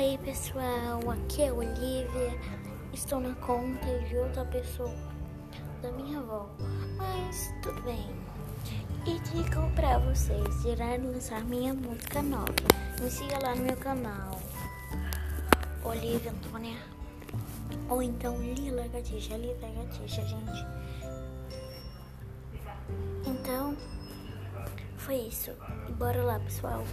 aí pessoal, aqui é a Olivia. Estou na conta de outra pessoa, da minha avó, mas tudo bem. E digo pra vocês, irá lançar minha música nova. Me siga lá no meu canal, Olivia Antônia, ou então Lila Gatija, Lila Gatija, gente. Então, foi isso. Bora lá, pessoal.